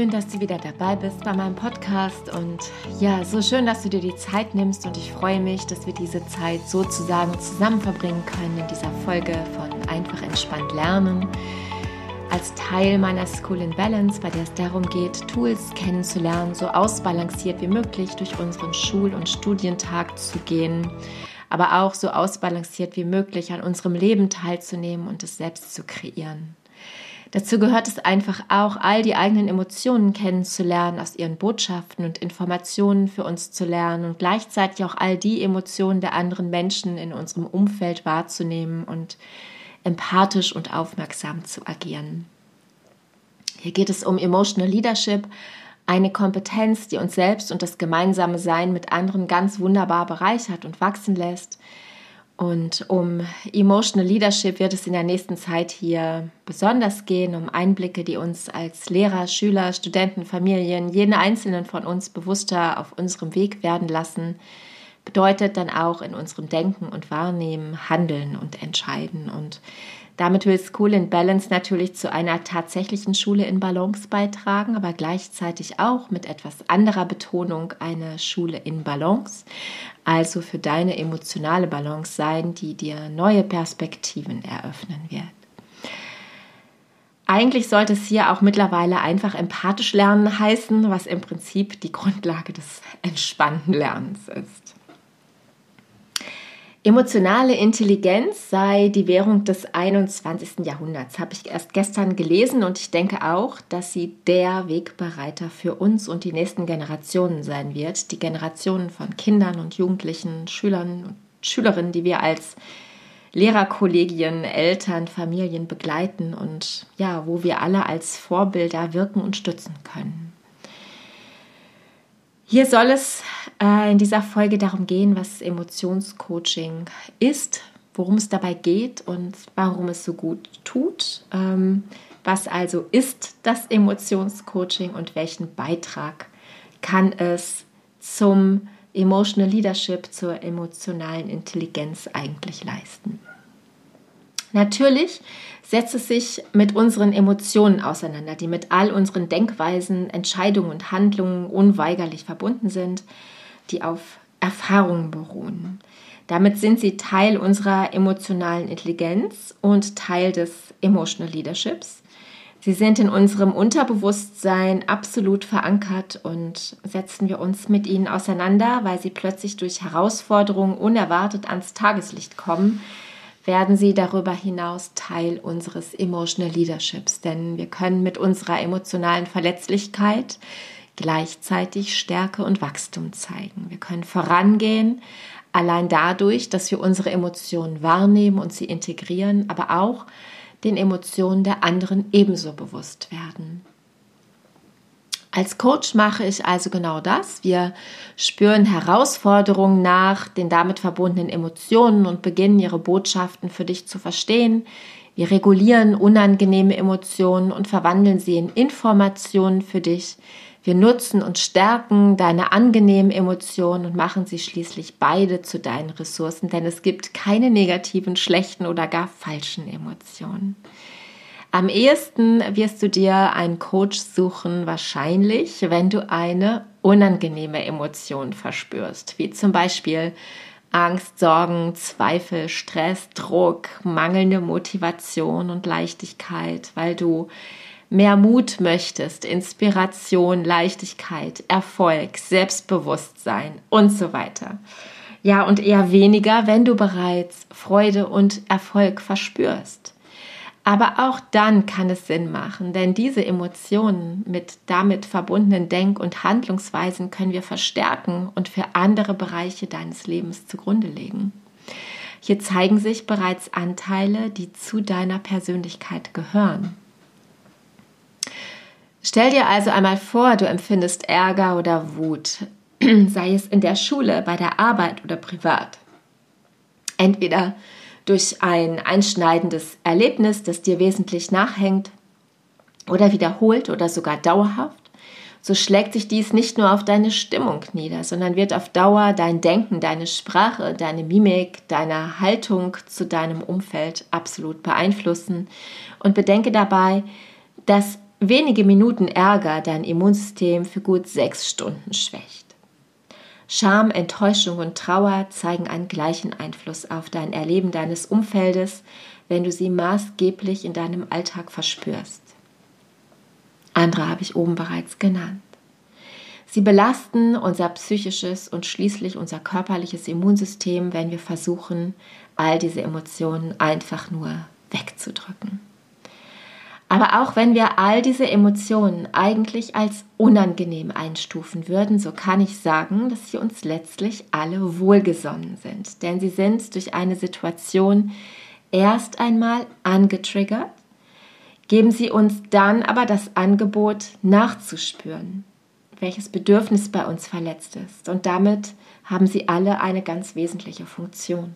schön, dass du wieder dabei bist bei meinem Podcast und ja, so schön, dass du dir die Zeit nimmst und ich freue mich, dass wir diese Zeit sozusagen zusammen verbringen können in dieser Folge von Einfach entspannt lernen. Als Teil meiner School in Balance, bei der es darum geht, Tools kennenzulernen, so ausbalanciert wie möglich durch unseren Schul- und Studientag zu gehen, aber auch so ausbalanciert wie möglich an unserem Leben teilzunehmen und es selbst zu kreieren. Dazu gehört es einfach auch, all die eigenen Emotionen kennenzulernen, aus ihren Botschaften und Informationen für uns zu lernen und gleichzeitig auch all die Emotionen der anderen Menschen in unserem Umfeld wahrzunehmen und empathisch und aufmerksam zu agieren. Hier geht es um Emotional Leadership, eine Kompetenz, die uns selbst und das gemeinsame Sein mit anderen ganz wunderbar bereichert und wachsen lässt und um Emotional Leadership wird es in der nächsten Zeit hier besonders gehen, um Einblicke, die uns als Lehrer, Schüler, Studenten, Familien, jeden einzelnen von uns bewusster auf unserem Weg werden lassen, bedeutet dann auch in unserem Denken und Wahrnehmen, Handeln und Entscheiden. Und damit will School in Balance natürlich zu einer tatsächlichen Schule in Balance beitragen, aber gleichzeitig auch mit etwas anderer Betonung eine Schule in Balance, also für deine emotionale Balance sein, die dir neue Perspektiven eröffnen wird. Eigentlich sollte es hier auch mittlerweile einfach empathisch lernen heißen, was im Prinzip die Grundlage des entspannten Lernens ist. Emotionale Intelligenz sei die Währung des 21. Jahrhunderts, habe ich erst gestern gelesen und ich denke auch, dass sie der Wegbereiter für uns und die nächsten Generationen sein wird. Die Generationen von Kindern und Jugendlichen, Schülern und Schülerinnen, die wir als Lehrerkollegien, Eltern, Familien begleiten und ja, wo wir alle als Vorbilder wirken und stützen können. Hier soll es äh, in dieser Folge darum gehen, was Emotionscoaching ist, worum es dabei geht und warum es so gut tut. Ähm, was also ist das Emotionscoaching und welchen Beitrag kann es zum Emotional Leadership, zur emotionalen Intelligenz eigentlich leisten? Natürlich setzt es sich mit unseren Emotionen auseinander, die mit all unseren Denkweisen, Entscheidungen und Handlungen unweigerlich verbunden sind, die auf Erfahrungen beruhen. Damit sind sie Teil unserer emotionalen Intelligenz und Teil des Emotional Leaderships. Sie sind in unserem Unterbewusstsein absolut verankert und setzen wir uns mit ihnen auseinander, weil sie plötzlich durch Herausforderungen unerwartet ans Tageslicht kommen, werden sie darüber hinaus Teil unseres Emotional Leaderships, denn wir können mit unserer emotionalen Verletzlichkeit gleichzeitig Stärke und Wachstum zeigen. Wir können vorangehen, allein dadurch, dass wir unsere Emotionen wahrnehmen und sie integrieren, aber auch den Emotionen der anderen ebenso bewusst werden. Als Coach mache ich also genau das. Wir spüren Herausforderungen nach den damit verbundenen Emotionen und beginnen ihre Botschaften für dich zu verstehen. Wir regulieren unangenehme Emotionen und verwandeln sie in Informationen für dich. Wir nutzen und stärken deine angenehmen Emotionen und machen sie schließlich beide zu deinen Ressourcen, denn es gibt keine negativen, schlechten oder gar falschen Emotionen. Am ehesten wirst du dir einen Coach suchen, wahrscheinlich, wenn du eine unangenehme Emotion verspürst, wie zum Beispiel Angst, Sorgen, Zweifel, Stress, Druck, mangelnde Motivation und Leichtigkeit, weil du mehr Mut möchtest, Inspiration, Leichtigkeit, Erfolg, Selbstbewusstsein und so weiter. Ja, und eher weniger, wenn du bereits Freude und Erfolg verspürst. Aber auch dann kann es Sinn machen, denn diese Emotionen mit damit verbundenen Denk- und Handlungsweisen können wir verstärken und für andere Bereiche deines Lebens zugrunde legen. Hier zeigen sich bereits Anteile, die zu deiner Persönlichkeit gehören. Stell dir also einmal vor, du empfindest Ärger oder Wut, sei es in der Schule, bei der Arbeit oder privat. Entweder durch ein einschneidendes Erlebnis, das dir wesentlich nachhängt oder wiederholt oder sogar dauerhaft, so schlägt sich dies nicht nur auf deine Stimmung nieder, sondern wird auf Dauer dein Denken, deine Sprache, deine Mimik, deine Haltung zu deinem Umfeld absolut beeinflussen. Und bedenke dabei, dass wenige Minuten Ärger dein Immunsystem für gut sechs Stunden schwächt. Scham, Enttäuschung und Trauer zeigen einen gleichen Einfluss auf dein Erleben deines Umfeldes, wenn du sie maßgeblich in deinem Alltag verspürst. Andere habe ich oben bereits genannt. Sie belasten unser psychisches und schließlich unser körperliches Immunsystem, wenn wir versuchen, all diese Emotionen einfach nur wegzudrücken. Aber auch wenn wir all diese Emotionen eigentlich als unangenehm einstufen würden, so kann ich sagen, dass sie uns letztlich alle wohlgesonnen sind. Denn sie sind durch eine Situation erst einmal angetriggert, geben sie uns dann aber das Angebot nachzuspüren, welches Bedürfnis bei uns verletzt ist. Und damit haben sie alle eine ganz wesentliche Funktion.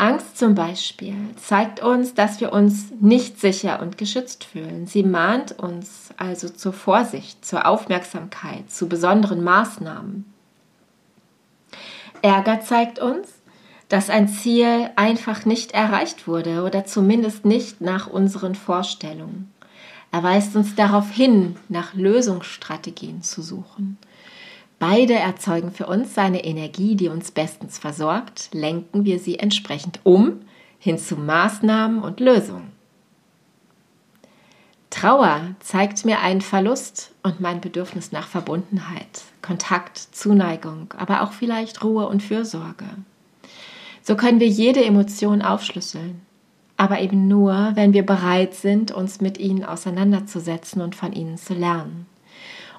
Angst zum Beispiel zeigt uns, dass wir uns nicht sicher und geschützt fühlen. Sie mahnt uns also zur Vorsicht, zur Aufmerksamkeit, zu besonderen Maßnahmen. Ärger zeigt uns, dass ein Ziel einfach nicht erreicht wurde oder zumindest nicht nach unseren Vorstellungen. Er weist uns darauf hin, nach Lösungsstrategien zu suchen. Beide erzeugen für uns eine Energie, die uns bestens versorgt, lenken wir sie entsprechend um hin zu Maßnahmen und Lösungen. Trauer zeigt mir einen Verlust und mein Bedürfnis nach Verbundenheit, Kontakt, Zuneigung, aber auch vielleicht Ruhe und Fürsorge. So können wir jede Emotion aufschlüsseln, aber eben nur, wenn wir bereit sind, uns mit ihnen auseinanderzusetzen und von ihnen zu lernen.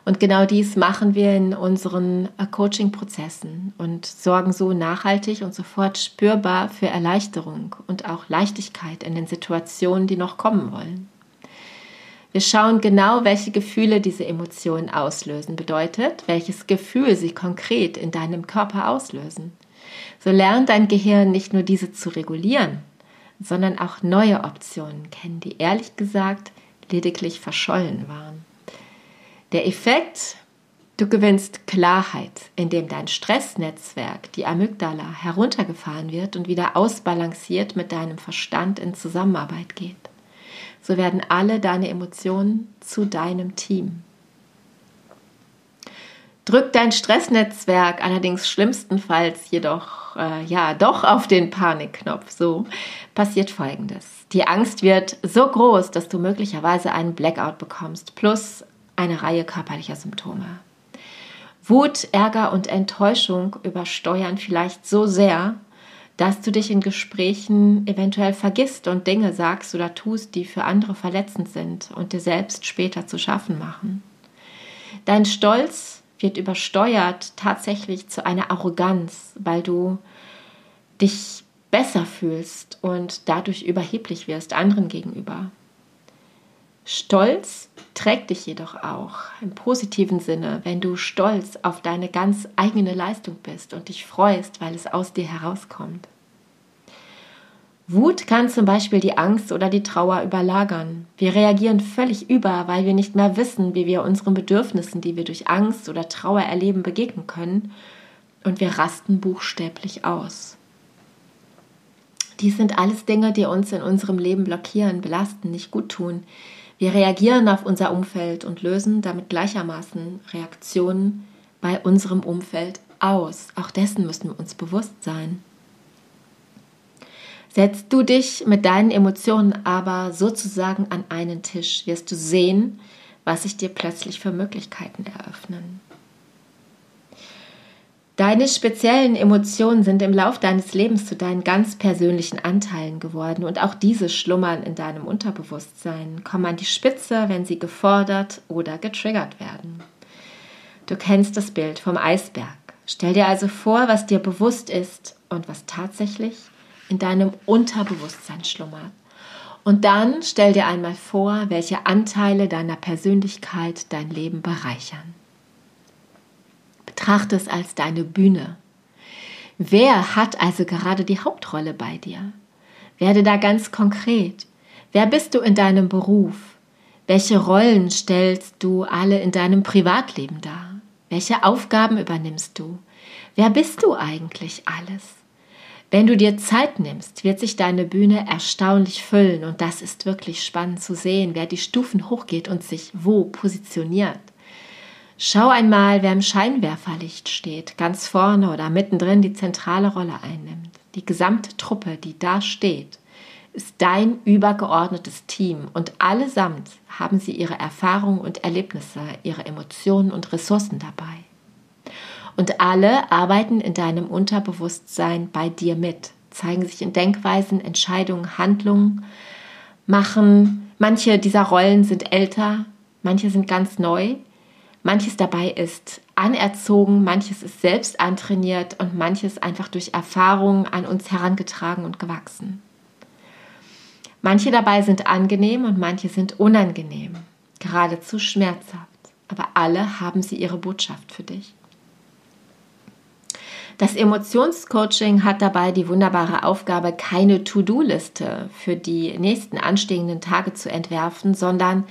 Und genau dies machen wir in unseren äh, Coaching-Prozessen und sorgen so nachhaltig und sofort spürbar für Erleichterung und auch Leichtigkeit in den Situationen, die noch kommen wollen. Wir schauen genau, welche Gefühle diese Emotionen auslösen, bedeutet, welches Gefühl sie konkret in deinem Körper auslösen. So lernt dein Gehirn nicht nur diese zu regulieren, sondern auch neue Optionen kennen, die ehrlich gesagt lediglich verschollen waren. Der Effekt, du gewinnst Klarheit, indem dein Stressnetzwerk, die Amygdala, heruntergefahren wird und wieder ausbalanciert mit deinem Verstand in Zusammenarbeit geht. So werden alle deine Emotionen zu deinem Team. Drückt dein Stressnetzwerk allerdings schlimmstenfalls jedoch äh, ja doch auf den Panikknopf, so passiert folgendes. Die Angst wird so groß, dass du möglicherweise einen Blackout bekommst, plus eine Reihe körperlicher Symptome. Wut, Ärger und Enttäuschung übersteuern vielleicht so sehr, dass du dich in Gesprächen eventuell vergisst und Dinge sagst oder tust, die für andere verletzend sind und dir selbst später zu schaffen machen. Dein Stolz wird übersteuert tatsächlich zu einer Arroganz, weil du dich besser fühlst und dadurch überheblich wirst anderen gegenüber. Stolz trägt dich jedoch auch im positiven Sinne, wenn du stolz auf deine ganz eigene Leistung bist und dich freust, weil es aus dir herauskommt. Wut kann zum Beispiel die Angst oder die Trauer überlagern. Wir reagieren völlig über, weil wir nicht mehr wissen, wie wir unseren Bedürfnissen, die wir durch Angst oder Trauer erleben, begegnen können. Und wir rasten buchstäblich aus. Dies sind alles Dinge, die uns in unserem Leben blockieren, belasten, nicht gut tun, wir reagieren auf unser Umfeld und lösen damit gleichermaßen Reaktionen bei unserem Umfeld aus. Auch dessen müssen wir uns bewusst sein. Setzt du dich mit deinen Emotionen aber sozusagen an einen Tisch, wirst du sehen, was sich dir plötzlich für Möglichkeiten eröffnen. Deine speziellen Emotionen sind im Lauf deines Lebens zu deinen ganz persönlichen Anteilen geworden und auch diese schlummern in deinem Unterbewusstsein, kommen an die Spitze, wenn sie gefordert oder getriggert werden. Du kennst das Bild vom Eisberg. Stell dir also vor, was dir bewusst ist und was tatsächlich in deinem Unterbewusstsein schlummert. Und dann stell dir einmal vor, welche Anteile deiner Persönlichkeit dein Leben bereichern. Betrachte es als deine Bühne. Wer hat also gerade die Hauptrolle bei dir? Werde da ganz konkret. Wer bist du in deinem Beruf? Welche Rollen stellst du alle in deinem Privatleben dar? Welche Aufgaben übernimmst du? Wer bist du eigentlich alles? Wenn du dir Zeit nimmst, wird sich deine Bühne erstaunlich füllen und das ist wirklich spannend zu sehen, wer die Stufen hochgeht und sich wo positioniert. Schau einmal, wer im Scheinwerferlicht steht, ganz vorne oder mittendrin die zentrale Rolle einnimmt. Die gesamte Truppe, die da steht, ist dein übergeordnetes Team und allesamt haben sie ihre Erfahrungen und Erlebnisse, ihre Emotionen und Ressourcen dabei. Und alle arbeiten in deinem Unterbewusstsein bei dir mit, zeigen sich in Denkweisen, Entscheidungen, Handlungen, machen, manche dieser Rollen sind älter, manche sind ganz neu, manches dabei ist anerzogen, manches ist selbst antrainiert und manches einfach durch Erfahrungen an uns herangetragen und gewachsen. Manche dabei sind angenehm und manche sind unangenehm, geradezu schmerzhaft, aber alle haben sie ihre Botschaft für dich. Das Emotionscoaching hat dabei die wunderbare Aufgabe, keine To-Do-Liste für die nächsten anstehenden Tage zu entwerfen, sondern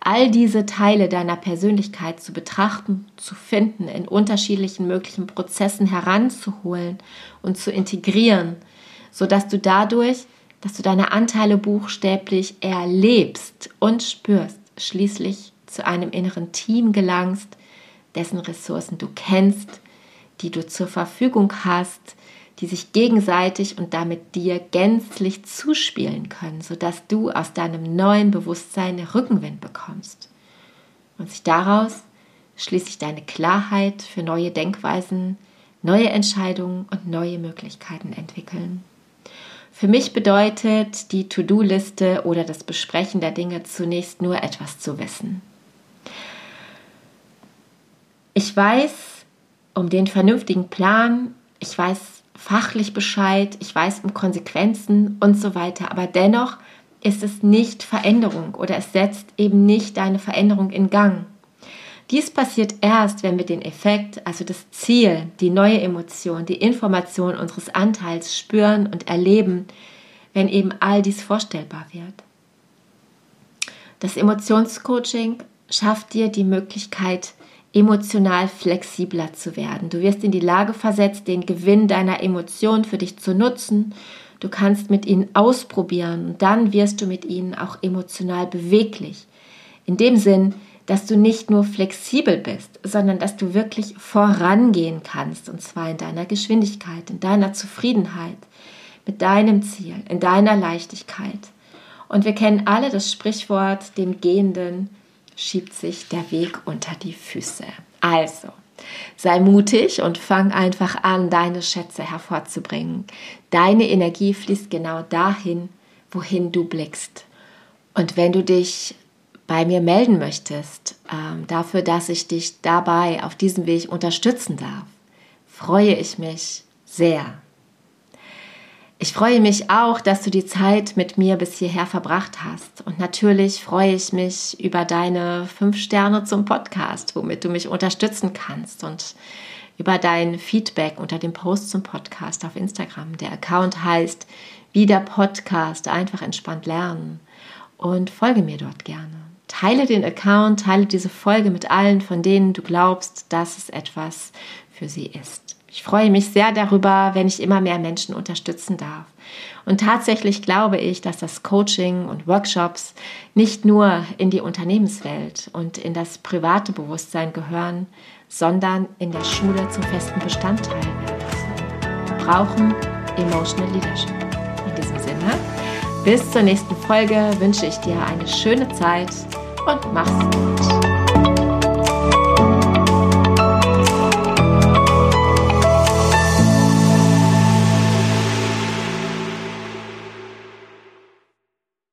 all diese Teile deiner Persönlichkeit zu betrachten, zu finden, in unterschiedlichen möglichen Prozessen heranzuholen und zu integrieren, sodass du dadurch dass du deine Anteile buchstäblich erlebst und spürst, schließlich zu einem inneren Team gelangst, dessen Ressourcen du kennst, die du zur Verfügung hast, die sich gegenseitig und damit dir gänzlich zuspielen können, sodass du aus deinem neuen Bewusstsein Rückenwind bekommst und sich daraus schließlich deine Klarheit für neue Denkweisen, neue Entscheidungen und neue Möglichkeiten entwickeln. Für mich bedeutet die To-Do-Liste oder das Besprechen der Dinge zunächst nur etwas zu wissen. Ich weiß um den vernünftigen Plan, ich weiß fachlich Bescheid, ich weiß um Konsequenzen und so weiter, aber dennoch ist es nicht Veränderung oder es setzt eben nicht deine Veränderung in Gang. Dies passiert erst, wenn wir den Effekt, also das Ziel, die neue Emotion, die Information unseres Anteils spüren und erleben, wenn eben all dies vorstellbar wird. Das Emotionscoaching schafft dir die Möglichkeit, emotional flexibler zu werden. Du wirst in die Lage versetzt, den Gewinn deiner Emotionen für dich zu nutzen. Du kannst mit ihnen ausprobieren und dann wirst du mit ihnen auch emotional beweglich. In dem Sinn, dass du nicht nur flexibel bist, sondern dass du wirklich vorangehen kannst, und zwar in deiner Geschwindigkeit, in deiner Zufriedenheit, mit deinem Ziel, in deiner Leichtigkeit. Und wir kennen alle das Sprichwort, dem Gehenden schiebt sich der Weg unter die Füße. Also, sei mutig und fang einfach an, deine Schätze hervorzubringen. Deine Energie fließt genau dahin, wohin du blickst. Und wenn du dich bei mir melden möchtest, ähm, dafür, dass ich dich dabei auf diesem Weg unterstützen darf, freue ich mich sehr. Ich freue mich auch, dass du die Zeit mit mir bis hierher verbracht hast. Und natürlich freue ich mich über deine fünf Sterne zum Podcast, womit du mich unterstützen kannst und über dein Feedback unter dem Post zum Podcast auf Instagram. Der Account heißt wieder Podcast, einfach entspannt lernen und folge mir dort gerne. Teile den Account, teile diese Folge mit allen, von denen du glaubst, dass es etwas für sie ist. Ich freue mich sehr darüber, wenn ich immer mehr Menschen unterstützen darf. Und tatsächlich glaube ich, dass das Coaching und Workshops nicht nur in die Unternehmenswelt und in das private Bewusstsein gehören, sondern in der Schule zum festen Bestandteil werden. Wir brauchen Emotional Leadership. In diesem Sinne, bis zur nächsten Folge wünsche ich dir eine schöne Zeit und mach's gut.